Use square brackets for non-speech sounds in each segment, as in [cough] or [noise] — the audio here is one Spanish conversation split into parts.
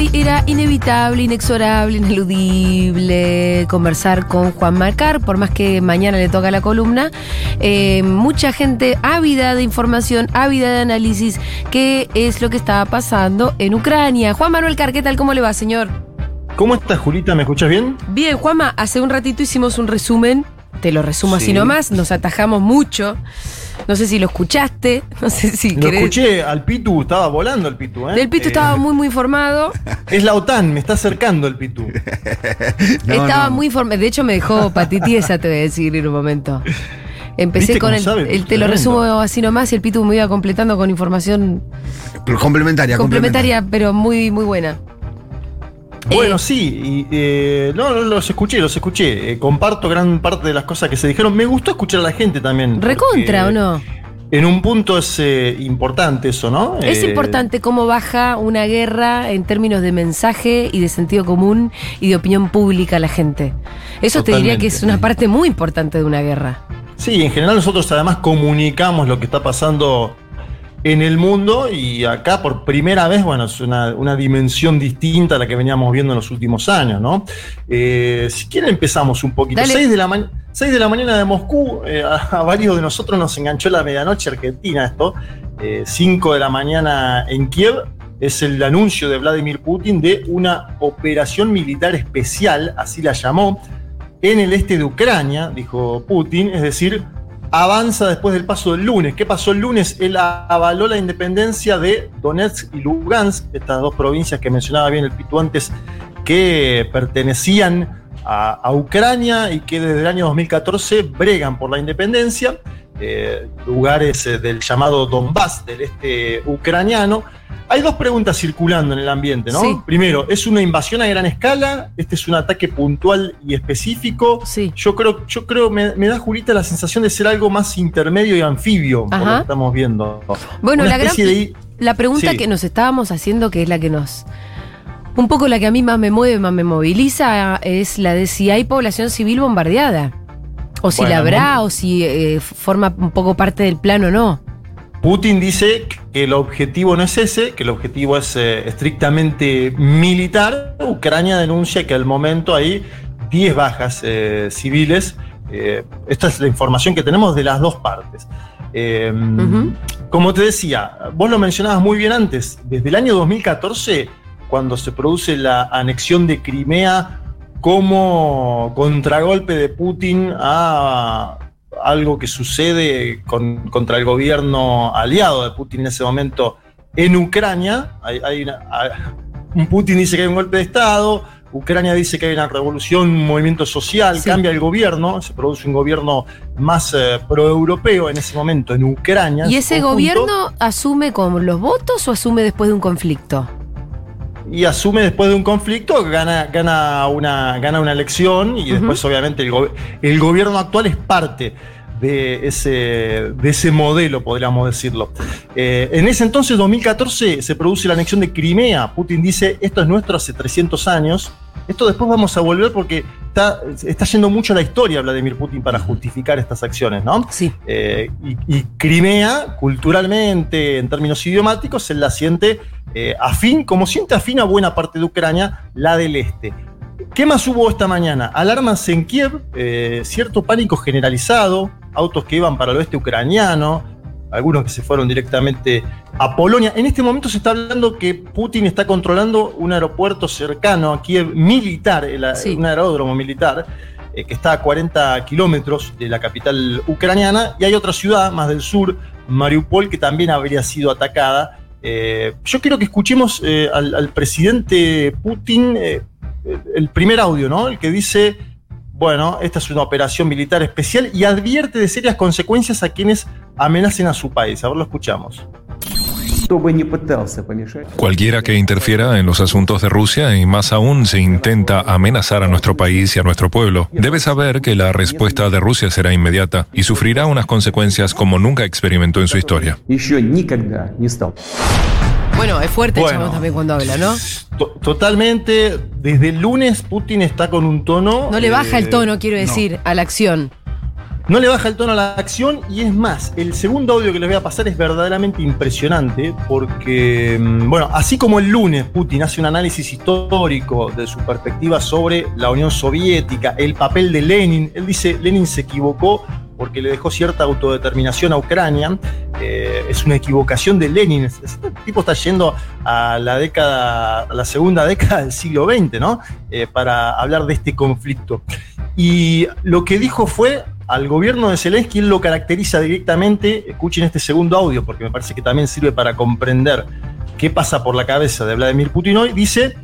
hoy era inevitable, inexorable, ineludible conversar con Juan Marcar, por más que mañana le toca la columna. Eh, mucha gente ávida de información, ávida de análisis, qué es lo que estaba pasando en Ucrania. Juan Manuel Car, ¿qué tal? ¿Cómo le va, señor? ¿Cómo estás, Julita? ¿Me escuchas bien? Bien, Juanma, hace un ratito hicimos un resumen, te lo resumo así Sí. nomás, nos atajamos mucho. No sé si lo escuchaste, [laughs] no sé si Lo querés- escuché al Pitu, estaba volando el Pitu, ¿eh? El Pito Eh, estaba muy, muy informado. [laughs] Es la OTAN, me está acercando el Pitu. [laughs] No, estaba no. muy informado. De hecho, me dejó patitiesa, te voy a decir en un momento. Empecé ¿Viste con cómo el, sabe? el- te lo Tremendo. resumo así nomás y el Pitu me iba completando con información Pero complementaria, complementaria, pero muy, muy buena. Bueno, Eh, sí, y, eh, no, no, los escuché, los escuché. Eh, comparto gran parte de las cosas que se dijeron. Me gustó escuchar a la gente también. ¿Recontra o no? En un punto es eh, importante eso, ¿no? Es importante cómo baja una guerra en términos de mensaje y de sentido común y de opinión pública a la gente. Eso te diría que es una parte muy importante de una guerra. Sí, en general nosotros además comunicamos lo que está pasando en el mundo y acá por primera vez, bueno, es una, una dimensión distinta a la que veníamos viendo en los últimos años, ¿no? Eh, si quieren empezamos un poquito. Dale. 6 de, la ma- 6 de la mañana de Moscú, eh, a, a varios de nosotros nos enganchó la medianoche argentina esto. 5 de la mañana en Kiev es el anuncio de Vladimir Putin de una operación militar especial, así la llamó, en el este de Ucrania, dijo Putin, es decir, avanza después del paso del lunes. ¿Qué pasó el lunes? Él avaló la independencia de Donetsk y Lugansk, estas dos provincias que mencionaba bien el Pitu antes, que pertenecían a, a Ucrania y que desde el año 2014 bregan por la independencia, eh, lugares eh, del llamado Donbass, del este ucraniano. Hay dos preguntas circulando en el ambiente, ¿no? Sí. Primero, ¿es una invasión a gran escala? ¿Este es un ataque puntual y específico? Sí. Yo creo, yo creo, me, me da Julita la sensación de ser algo más intermedio y anfibio, por lo Ajá. que estamos viendo. Bueno, Una la gran, de- la pregunta Sí. que nos estábamos haciendo, que es la que nos. Un poco la que a mí más me mueve, más me moviliza, es la de si hay población civil bombardeada. O si Bueno, la habrá, o si eh, forma un poco parte del plan o no. Putin dice que el objetivo no es ese, que el objetivo es eh, estrictamente militar. Ucrania denuncia que al momento hay 10 bajas eh, civiles. Eh, esta es la información que tenemos de las dos partes. Ujú. Como te decía, vos lo mencionabas muy bien antes, desde el año 2014, cuando se produce la anexión de Crimea como contragolpe de Putin a algo que sucede con- contra el gobierno aliado de Putin en ese momento en Ucrania. Hay, hay una- Putin dice que hay un golpe de Estado, Ucrania dice que hay una revolución, un movimiento social, Sí. cambia el gobierno, se produce un gobierno más eh, proeuropeo en ese momento en Ucrania. ¿Y ese conjunto, gobierno asume con los votos o asume después de un conflicto? Y asume después de un conflicto, gana, gana, una, gana una elección y después obviamente el, go- el gobierno actual es parte de ese, de ese modelo, podríamos decirlo. Eh, en ese entonces, 2014, se produce la anexión de Crimea. Putin dice, esto es nuestro hace 300 años. Esto después vamos a volver porque está, está yendo mucho a la historia Vladimir Putin para justificar estas acciones, ¿no? Sí. Eh, y, y Crimea, culturalmente, en términos idiomáticos, se la siente eh, afín, como siente afín a buena parte de Ucrania, la del este. ¿Qué más hubo esta mañana? Alarmas en Kiev, eh, cierto pánico generalizado, autos que iban para el oeste ucraniano, algunos que se fueron directamente a Polonia. En este momento se está hablando que Putin está controlando un aeropuerto cercano a Kiev, militar, el a- Sí. un aeródromo militar, eh, que está a 40 kilómetros de la capital ucraniana, y hay otra ciudad más del sur, Mariupol, que también habría sido atacada. Eh, yo quiero que escuchemos eh, al, al presidente Putin el primer audio, ¿no? El que dice, bueno, esta es una operación militar especial y advierte de serias consecuencias a quienes amenacen a su país. A ver, lo escuchamos. Cualquiera que interfiera en los asuntos de Rusia y más aún se intenta amenazar a nuestro país y a nuestro pueblo, debe saber que la respuesta de Rusia será inmediata y sufrirá unas consecuencias como nunca experimentó en su historia. Bueno, es fuerte bueno, también cuando habla, ¿no? Totalmente. Desde el lunes Putin está con un tono. No le baja el eh, tono, quiero decir, a la acción. No le baja el tono a la acción y es más, el segundo audio que les voy a pasar es verdaderamente impresionante porque, mm, bueno, así como el lunes Putin hace un análisis histórico de su perspectiva sobre la Unión Soviética, el papel de Lenin, él dice, Lenin se equivocó porque le dejó cierta autodeterminación a Ucrania, eh, es una equivocación de Lenin. Este tipo está yendo a la década, la segunda década del siglo XX, ¿no? Eh, para hablar de este conflicto. Y lo que dijo fue al gobierno de Zelensky, él lo caracteriza directamente. Escuchen este segundo audio, porque me parece que también sirve para comprender qué pasa por la cabeza de Vladimir Putin hoy. Dice: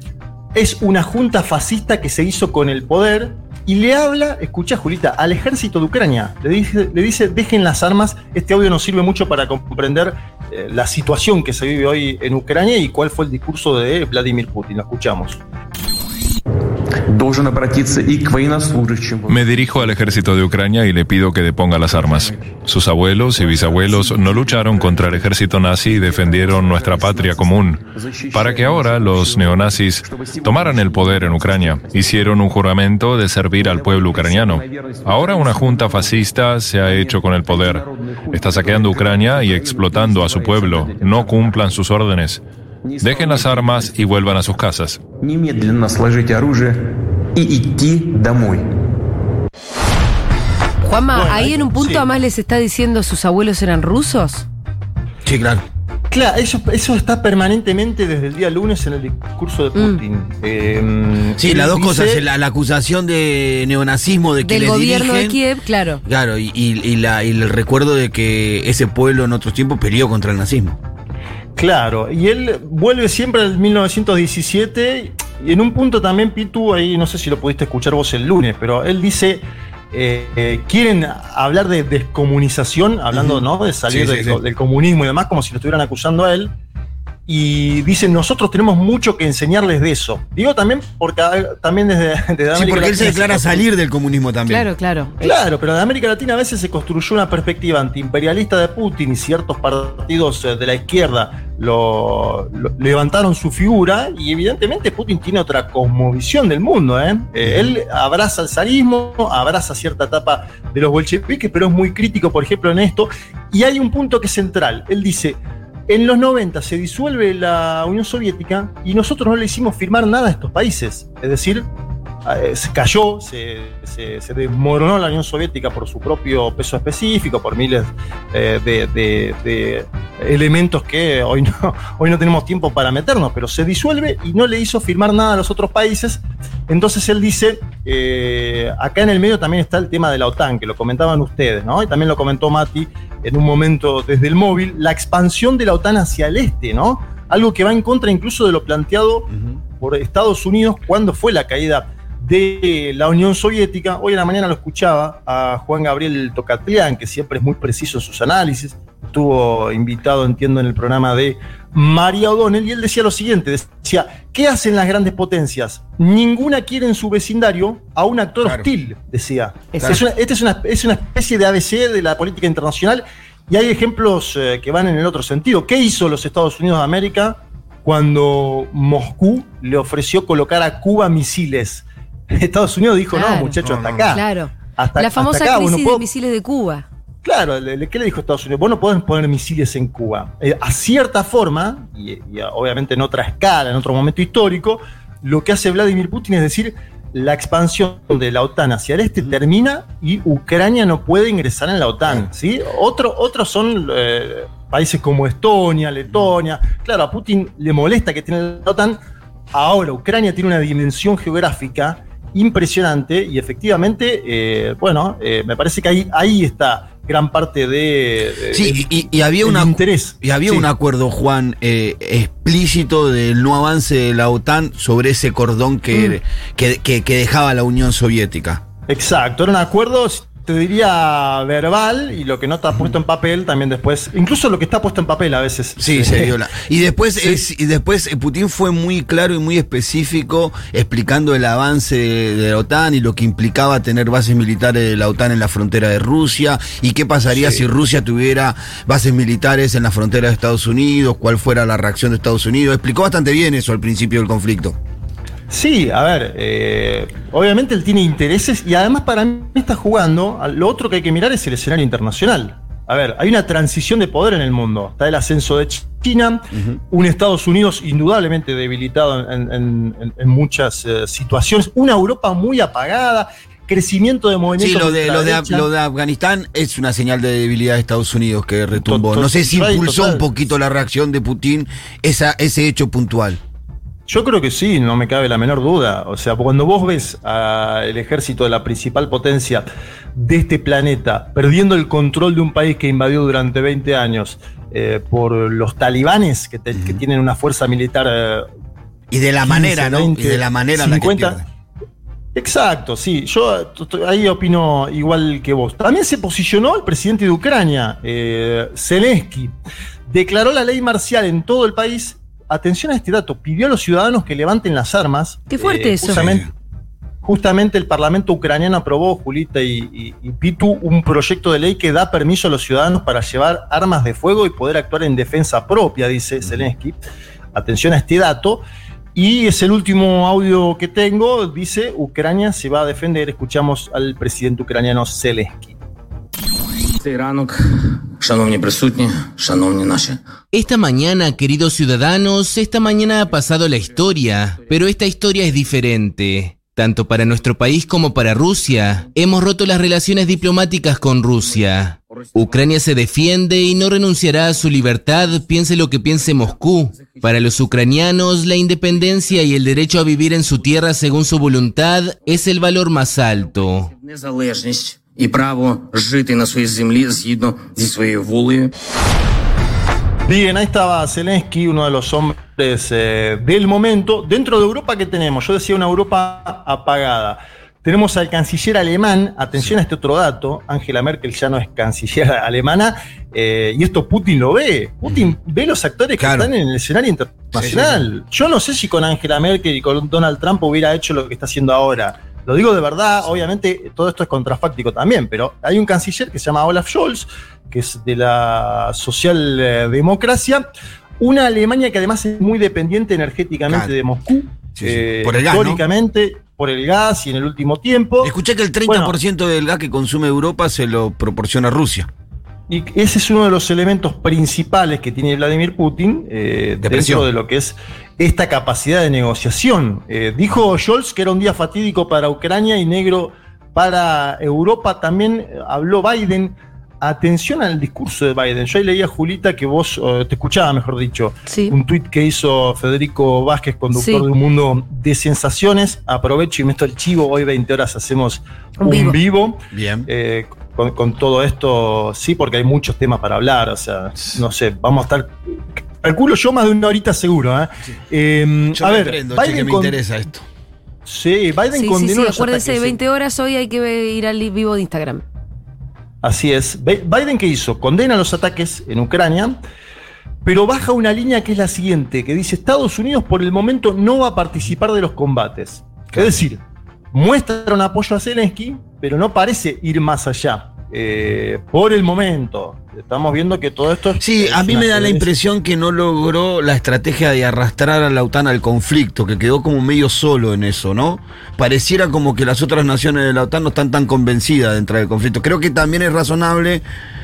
es una junta fascista que se hizo con el poder y le habla, escucha Julita, al ejército de Ucrania. Le dice, le dice dejen las armas. Este audio nos sirve mucho para comprender eh, la situación que se vive hoy en Ucrania y cuál fue el discurso de Vladimir Putin. Lo escuchamos. Me dirijo al ejército de Ucrania y le pido que deponga las armas. Sus abuelos y bisabuelos no lucharon contra el ejército nazi y defendieron nuestra patria común. Para que ahora los neonazis tomaran el poder en Ucrania, hicieron un juramento de servir al pueblo ucraniano. Ahora una junta fascista se ha hecho con el poder. Está saqueando Ucrania y explotando a su pueblo. No cumplan sus órdenes. Dejen las armas y vuelvan a sus casas. Juanma, ahí en un punto sí. además les está diciendo sus abuelos eran rusos. Sí, claro. Claro, eso, está permanentemente desde el día lunes en el discurso de mm. Putin. Mm. Sí, las dos cosas, la, acusación de neonazismo de quien Del gobierno de Kiev, claro. Claro, y, y el recuerdo de que ese pueblo en otros tiempos peleó contra el nazismo. Claro, y él vuelve siempre al 1917 y en un punto también, Pitu, ahí no sé si lo pudiste escuchar vos el lunes, pero él dice, eh, eh, quieren hablar de descomunización, hablando. ¿no? de salir Sí, sí, del, sí. co- del comunismo y demás, como si lo estuvieran acusando a él. Y dicen, nosotros tenemos mucho que enseñarles de eso. Digo también porque también desde, desde Sí, América porque él se declara salir del comunismo también. Claro, claro. Claro, pero en América Latina a veces se construyó una perspectiva antiimperialista de Putin y ciertos partidos eh, de la izquierda lo, lo- levantaron su figura y evidentemente Putin tiene otra cosmovisión del mundo. ¿eh? Eh, él abraza el zarismo, abraza cierta etapa de los bolcheviques, pero es muy crítico, por ejemplo, en esto. Y hay un punto que es central. Él dice, en los 90 se disuelve la Unión Soviética y nosotros no le hicimos firmar nada a estos países. Es decir, se cayó, se, se- se desmoronó la Unión Soviética por su propio peso específico, por miles eh, de, de- de elementos que hoy no, [laughs] hoy no tenemos tiempo para meternos, pero se disuelve y no le hizo firmar nada a los otros países. Entonces él dice, eh, acá en el medio también está el tema de la OTAN, que lo comentaban ustedes, ¿no? Y también lo comentó Mati en un momento desde el móvil, la expansión de la OTAN hacia el este, ¿no? Algo que va en contra incluso de lo planteado por Estados Unidos cuando fue la caída de la Unión Soviética. Hoy en la mañana lo escuchaba a Juan Gabriel Tocatlián, que siempre es muy preciso en sus análisis. Estuvo invitado, entiendo, en el programa de María O'Donnell y él decía lo siguiente, decía, ¿qué hacen las grandes potencias? Ninguna quiere en su vecindario a un actor Claro. hostil, decía. Es una, esta es una, es una especie de ABC de la política internacional y hay ejemplos eh, que van en el otro sentido. ¿Qué hizo los Estados Unidos de América cuando Moscú le ofreció colocar a Cuba misiles? [laughs] Estados Unidos dijo, Claro. no, muchachos, No, hasta acá. Claro. Hasta, la hasta famosa acá, vos no crisis puedo- de misiles de Cuba. Claro, ¿qué le dijo Estados Unidos? Vos no podés poner misiles en Cuba. Eh, a cierta forma, y, obviamente en otra escala, en otro momento histórico, lo que hace Vladimir Putin es decir, la expansión de la OTAN hacia el este termina y Ucrania no puede ingresar en la OTAN. ¿sí? Otro, otros son eh, países como Estonia, Letonia. Claro, a Putin le molesta que tiene la OTAN. Ahora, Ucrania tiene una dimensión geográfica impresionante y efectivamente, eh, bueno, eh, me parece que ahí, ahí está gran parte de, de- Sí, y, y había una interés. y había Sí. un acuerdo, Juan, eh, explícito del no avance de la OTAN sobre ese cordón que, que, que- que dejaba la Unión Soviética. Exacto, era un acuerdo, te diría verbal y lo que no está puesto en papel también después, incluso lo que está puesto en papel a veces. Sí, se viola. Y después, Sí. es- y después eh, Putin fue muy claro y muy específico explicando el avance de, de la OTAN y lo que implicaba tener bases militares de la OTAN en la frontera de Rusia y qué pasaría Sí. si Rusia tuviera bases militares en la frontera de Estados Unidos, cuál fuera la reacción de Estados Unidos. Explicó bastante bien eso al principio del conflicto. Sí, a ver, eh, obviamente él tiene intereses y además para mí está jugando, lo otro que hay que mirar es el escenario internacional. A ver, hay una transición de poder en el mundo. Está el ascenso de China, un Estados Unidos indudablemente debilitado en, en- en muchas eh, situaciones, una Europa muy apagada, crecimiento de Sí, movimientos. lo de, lo, de, lo de Afganistán es una señal de debilidad de Estados Unidos que retumbó. No sé si impulsó un poquito la reacción de Putin esa, ese hecho puntual. Yo creo que sí, no me cabe la menor duda. O sea, cuando vos ves al ejército de la principal potencia de este planeta perdiendo el control de un país que invadió durante 20 años eh, por los talibanes, que, te- que tienen una fuerza militar eh, Y de la 15, manera, ¿no? 20, y de la manera en la que 50. pierde. Exacto, sí. Yo ahí opino igual que vos. También se posicionó el presidente de Ucrania, eh, Zelensky. Declaró la ley marcial en todo el país atención a este dato, pidió a los ciudadanos que levanten las armas. Qué fuerte eh, eso. Justamente, el Parlamento ucraniano aprobó, Julita y, Pitu, un proyecto de ley que da permiso a los ciudadanos para llevar armas de fuego y poder actuar en defensa propia, dice Zelensky. Atención a este dato. Y es el último audio que tengo, dice, Ucrania se va a defender. Escuchamos al presidente ucraniano Zelensky. Este esta mañana, queridos ciudadanos, esta mañana ha pasado la historia, pero esta historia es diferente. Tanto para nuestro país como para Rusia, hemos roto las relaciones diplomáticas con Rusia. Ucrania se defiende y no renunciará a su libertad, piense lo que piense Moscú. Para los ucranianos, la independencia y el derecho a vivir en su tierra según su voluntad es el valor más alto незалежність і право жити на своїй землі згідно зі своєю волею. Bien, ahí estaba Zelensky, uno de los hombres eh, del momento. Dentro de Europa, ¿qué tenemos? Yo decía una Europa apagada. Tenemos al canciller alemán, atención a este otro dato, Angela Merkel ya no es canciller alemana, eh, y esto Putin lo ve. Putin ve los actores Claro. que están en el escenario internacional. Yo no sé si con Angela Merkel y con Donald Trump hubiera hecho lo que está haciendo ahora. Lo digo de verdad, obviamente todo esto es contrafáctico también, pero hay un canciller que se llama Olaf Scholz, que es de la socialdemocracia, una Alemania que además es muy dependiente energéticamente Claro. de Moscú, Sí, sí. eh, Por el gas, ¿no? históricamente, por el gas y en el último tiempo. Escuché que el 30% del gas que consume Europa se lo proporciona Rusia. Y ese es uno de los elementos principales que tiene Vladimir Putin eh, dentro de lo que es esta capacidad de negociación. Eh, dijo Scholz que era un día fatídico para Ucrania y negro para Europa. También habló Biden. Atención al discurso de Biden. Yo ahí leía, Julita, que vos eh, te escuchaba, mejor dicho, Sí. un tuit que hizo Federico Vázquez, conductor Sí. de un mundo de sensaciones. Aprovecho y meto el chivo. Hoy 20 horas hacemos Un un vivo. vivo. Bien. Eh, con, con todo esto, sí, porque hay muchos temas para hablar. O sea, no sé, vamos a estar. Calculo yo más de una horita seguro. ¿eh? Eh, Yo a me ver, prendo, che, que me con- interesa esto. Sí, Biden Sí, sí, condenó sí, los acuérdense, ataques. 20 horas hoy hay que ir al vivo de Instagram. Así es. Bi- Biden, ¿qué hizo? Condena los ataques en Ucrania, pero baja una línea que es la siguiente, que dice Estados Unidos por el momento no va a participar de los combates. Claro. Es decir, muestra un apoyo a Zelensky, pero no parece ir más allá. Eh, por el momento. Estamos viendo que todo esto... Sí, a mí me da la impresión que no logró la estrategia de arrastrar a la OTAN al conflicto, que quedó como medio solo en eso, ¿no? Pareciera como que las otras naciones de la OTAN no están tan convencidas de entrar al conflicto. Creo que también es razonable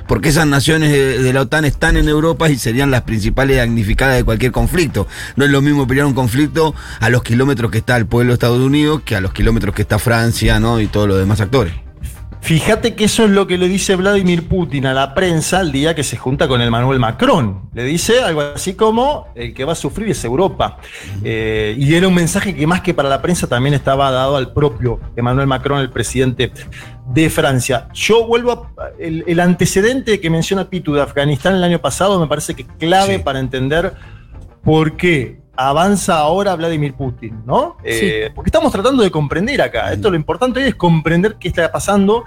porque esas naciones de, de la OTAN están en Europa y serían las principales damnificadas de cualquier conflicto. No es lo mismo pelear un conflicto a los kilómetros que está el pueblo de Estados Unidos que a los kilómetros que está Francia, ¿no? Y todos los demás actores. Fíjate que eso es lo que le dice Vladimir Putin a la prensa el día que se junta con Emmanuel Macron. Le dice algo así como, el que va a sufrir es Europa. Eh, y era un mensaje que más que para la prensa también estaba dado al propio Emmanuel Macron, el presidente de Francia. Yo vuelvo a... El, el antecedente que menciona Pitu de Afganistán el año pasado me parece que es clave Sí. para entender por qué avanza ahora Vladimir Putin, ¿no? Eh, porque estamos tratando de comprender acá. Esto lo importante hoy es comprender qué está pasando.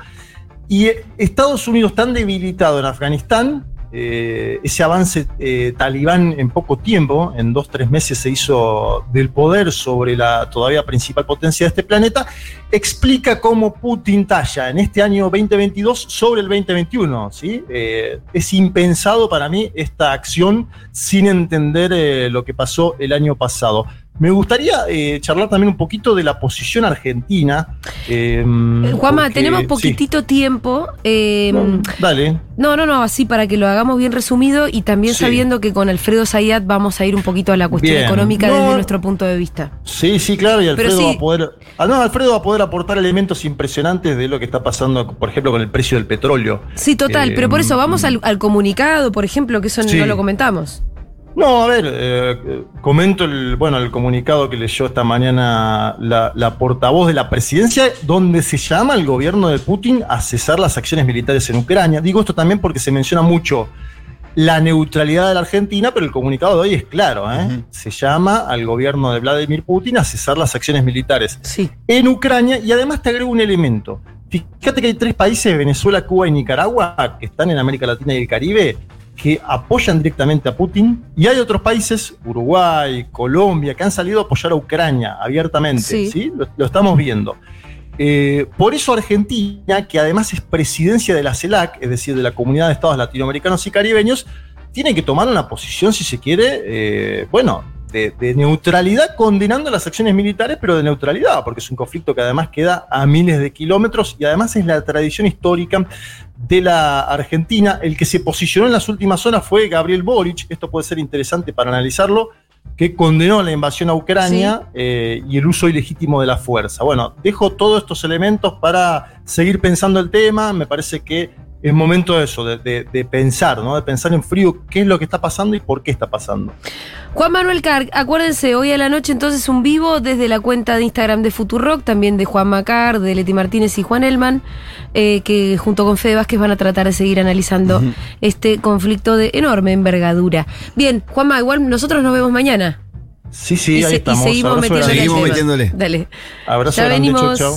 Y Estados Unidos tan debilitado en Afganistán, eh, ese avance eh, talibán en poco tiempo, en dos, tres meses se hizo del poder sobre la todavía principal potencia de este planeta, explica cómo Putin talla en este año 2022 sobre el 2021. ¿sí? Eh, es impensado para mí esta acción sin entender eh, lo que pasó el año pasado. Me gustaría eh, charlar también un poquito de la posición argentina. eh, Eh, Juanma, porque- tenemos sí. poquitito tiempo. eh, No, dale. No, no, no, así para que lo hagamos bien resumido y también Sí. sabiendo que con Alfredo Zayat vamos a ir un poquito a la cuestión Bien. económica No. desde nuestro punto de vista. Sí, sí, claro, y Alfredo sí. va a poder. Ah, no, Alfredo va a poder aportar elementos impresionantes de lo que está pasando, por ejemplo, con el precio del petróleo. Sí, total, pero por eso vamos al, al comunicado, por ejemplo, que eso no lo comentamos. No, a ver, eh, comento el, bueno, el comunicado que leyó esta mañana la, la portavoz de la presidencia, donde se llama al gobierno de Putin a cesar las acciones militares en Ucrania. Digo esto también porque se menciona mucho la neutralidad de la Argentina, pero el comunicado de hoy es claro, ¿eh? Se llama al gobierno de Vladimir Putin a cesar las acciones militares Sí. en Ucrania y además te agrego un elemento. Fíjate que hay tres países, Venezuela, Cuba y Nicaragua, que están en América Latina y el Caribe, que apoyan directamente a Putin. Y hay otros países, Uruguay, Colombia, que han salido a apoyar a Ucrania abiertamente. Sí. ¿sí? Lo, lo estamos viendo. Eh, por eso Argentina, que además es presidencia de la CELAC, es decir, de la Comunidad de Estados Latinoamericanos y Caribeños, tiene que tomar una posición, si se quiere, eh, bueno, de, de neutralidad, condenando las acciones militares, pero de neutralidad, porque es un conflicto que además queda a miles de kilómetros y además es la tradición histórica de la Argentina. El que se posicionó en las últimas horas fue Gabriel Boric, esto puede ser interesante para analizarlo, que condenó la invasión a Ucrania eh, y el uso ilegítimo de la fuerza. Bueno, dejo todos estos elementos para seguir pensando el tema, me parece que es momento de eso, de, de- de pensar, ¿no? De pensar en frío qué es lo que está pasando y por qué está pasando. Juan Manuel Carr, acuérdense, hoy a la noche entonces un vivo desde la cuenta de Instagram de Futurock, también de Juan Macar, de Leti Martínez y Juan Elman, eh, que junto con Fede Vázquez van a tratar de seguir analizando este conflicto de enorme envergadura. Bien, Juanma, igual nosotros nos vemos mañana. Sí, sí, y, ahí se- y estamos. seguimos metiéndole. Seguimos metiéndole. Dale. Abrazo ya grande, chau, venimos. chau.